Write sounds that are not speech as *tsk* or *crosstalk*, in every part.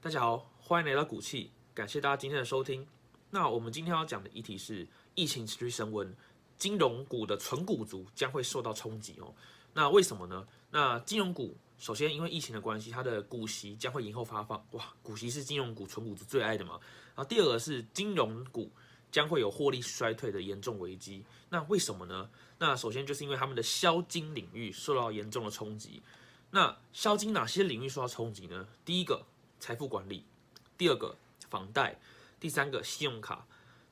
大家好，欢迎来到股气，感谢大家今天的收听。那我们今天要讲的议题是疫情持续升温，金融股的纯股族将会受到冲击哦。那为什么呢？那金融股首先因为疫情的关系，它的股息将会延后发放，哇，股息是金融股纯股族最爱的嘛。然后第二个是金融股将会有获利衰退的严重危机。那为什么呢？那首先就是因为他们的销金领域受到严重的冲击。那销金哪些领域受到冲击呢？第一个。财富管理，第二个房贷，第三个信用卡，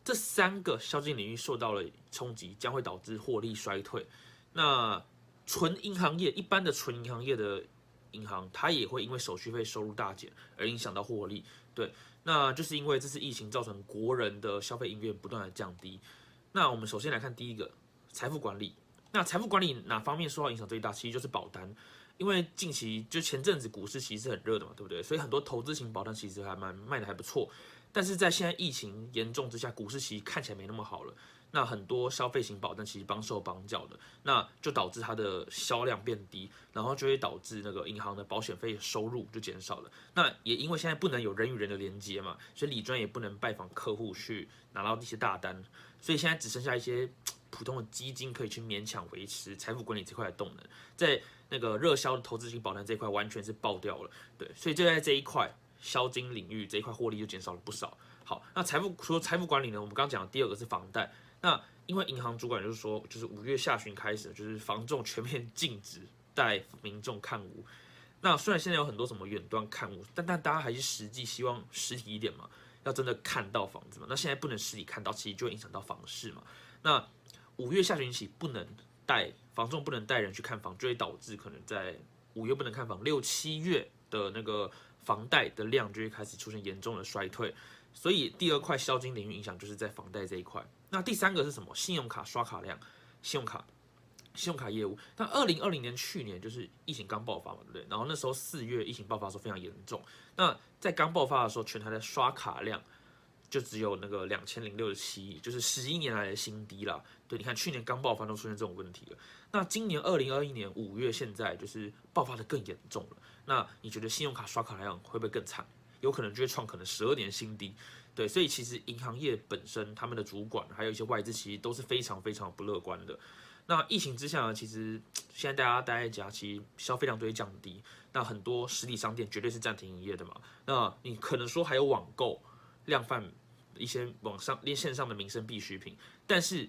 这三个销金领域受到了冲击，将会导致获利衰退。那纯银行业一般的纯银行业的银行，它也会因为手续费收入大减而影响到获利。对，那就是因为这次疫情造成国人的消费意愿不断的降低。那我们首先来看第一个财富管理，那财富管理哪方面受到影响最大？其实就是保单。因为近期就前阵子股市其实很热的嘛，对不对？所以很多投资型保单其实还蛮卖的还不错。但是在现在疫情严重之下，股市其实看起来没那么好了。那很多消费型保单其实帮手帮脚的，那就导致它的销量变低，然后就会导致那个银行的保险费收入就减少了。那也因为现在不能有人与人的连接嘛，所以理专也不能拜访客户去拿到一些大单，所以现在只剩下一些 *tsk* 普通的基金可以去勉强维持财富管理这块的动能，在。那个热销的投资型保单这一块完全是爆掉了，对，所以就在这一块销金领域这一块获利就减少了不少。好，那财富除了财富管理呢，我们刚刚讲的第二个是房贷。那因为银行主管就是说，就是五月下旬开始，就是房仲全面禁止带民众看屋。那虽然现在有很多什么远端看屋，但但大家还是实际希望实体一点嘛，要真的看到房子嘛。那现在不能实体看到，其实就会影响到房市嘛。那五月下旬起不能。带房仲不能带人去看房，就会导致可能在五月不能看房，六七月的那个房贷的量就会开始出现严重的衰退。所以第二块消金领域影响就是在房贷这一块。那第三个是什么？信用卡刷卡量，信用卡，信用卡业务。那二零二零年去年就是疫情刚爆发嘛，对不对？然后那时候四月疫情爆发的时候非常严重。那在刚爆发的时候，全台的刷卡量。就只有那个两千零六十七亿，就是十一年来的新低了。对，你看去年刚爆发都出现这种问题了，那今年二零二一年五月现在就是爆发的更严重了。那你觉得信用卡刷卡量会不会更惨？有可能就会创可能十二年新低。对，所以其实银行业本身他们的主管还有一些外资其实都是非常非常不乐观的。那疫情之下呢，其实 *tsk* 现在大家待在家，其实消费量都会降低。那很多实体商店绝对是暂停营业的嘛。那你可能说还有网购量贩。一些网上、连线上的民生必需品，但是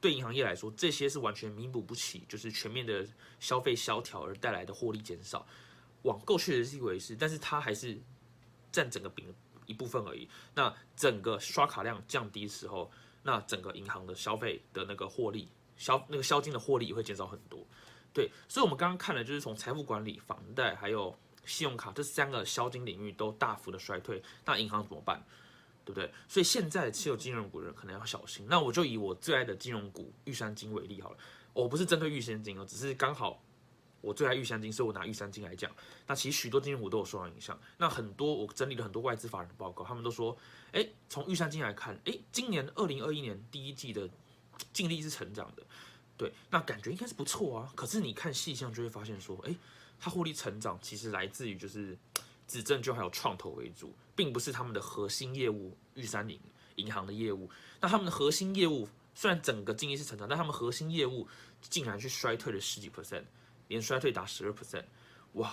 对银行业来说，这些是完全弥补不起，就是全面的消费萧条而带来的获利减少。网购确实是一回事，但是它还是占整个饼一部分而已。那整个刷卡量降低的时候，那整个银行的消费的那个获利消那个销金的获利也会减少很多。对，所以我们刚刚看的就是从财富管理、房贷还有信用卡这三个销金领域都大幅的衰退，那银行怎么办？对不对？所以现在持有金融股的人可能要小心。那我就以我最爱的金融股玉山金为例好了。我不是针对玉山金哦，只是刚好我最爱玉山金，所以我拿玉山金来讲。那其实许多金融股都有受到影响。那很多我整理了很多外资法人的报告，他们都说，哎，从玉山金来看，哎，今年二零二一年第一季的净利是成长的，对，那感觉应该是不错啊。可是你看细项就会发现说，哎，它获利成长其实来自于就是。指证就还有创投为主，并不是他们的核心业务。玉山银银行的业务，那他们的核心业务虽然整个经济是成长，但他们核心业务竟然去衰退了十几 percent，连衰退达十二 percent，哇，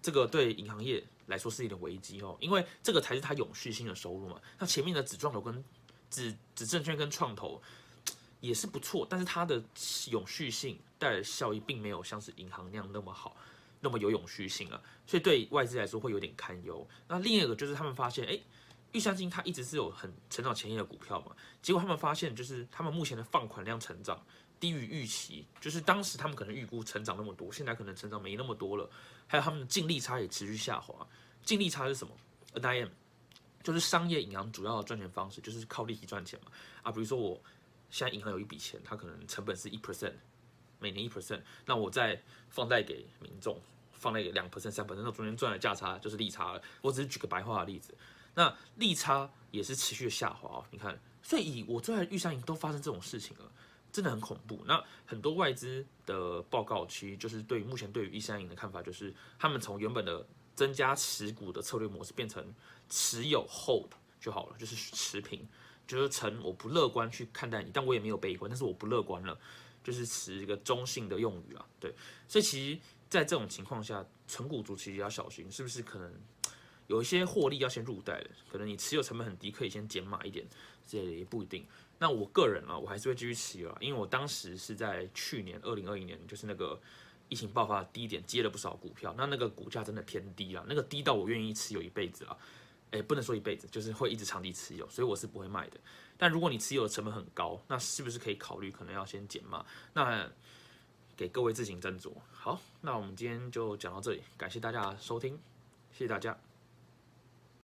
这个对银行业来说是一点危机哦，因为这个才是它永续性的收入嘛。那前面的纸创投跟纸纸证券跟创投也是不错，但是它的永续性带来的效益并没有像是银行那样那么好。那么有永续性啊，所以对外资来说会有点堪忧。那另一个就是他们发现，哎，玉山金它一直是有很成长前沿的股票嘛，结果他们发现就是他们目前的放款量成长低于预期，就是当时他们可能预估成长那么多，现在可能成长没那么多了。还有他们的净利差也持续下滑。净利差是什么？NIM 就是商业银行主要的赚钱方式，就是靠利息赚钱嘛。啊，比如说我现在银行有一笔钱，它可能成本是一 percent，每年一 percent，那我再放贷给民众。放贷给两 percent 三 percent，那中间赚的价差就是利差了。我只是举个白话的例子，那利差也是持续的下滑哦。你看，所以以我最爱的玉山银都发生这种事情了，真的很恐怖。那很多外资的报告其实就是对于目前对于玉山银的看法，就是他们从原本的增加持股的策略模式变成持有 hold 就好了，就是持平，就是成我不乐观去看待你，但我也没有悲观，但是我不乐观了。就是持一个中性的用语啊，对，所以其实，在这种情况下，纯股族其实要小心，是不是可能有一些获利要先入袋的？可能你持有成本很低，可以先减码一点，这也不一定。那我个人啊，我还是会继续持有啊，因为我当时是在去年二零二一年，就是那个疫情爆发的低点，接了不少股票，那那个股价真的偏低了，那个低到我愿意持有一辈子啊。哎，不能说一辈子，就是会一直长期持有，所以我是不会卖的。但如果你持有的成本很高，那是不是可以考虑可能要先减码？那给各位自行斟酌。好，那我们今天就讲到这里，感谢大家收听，谢谢大家。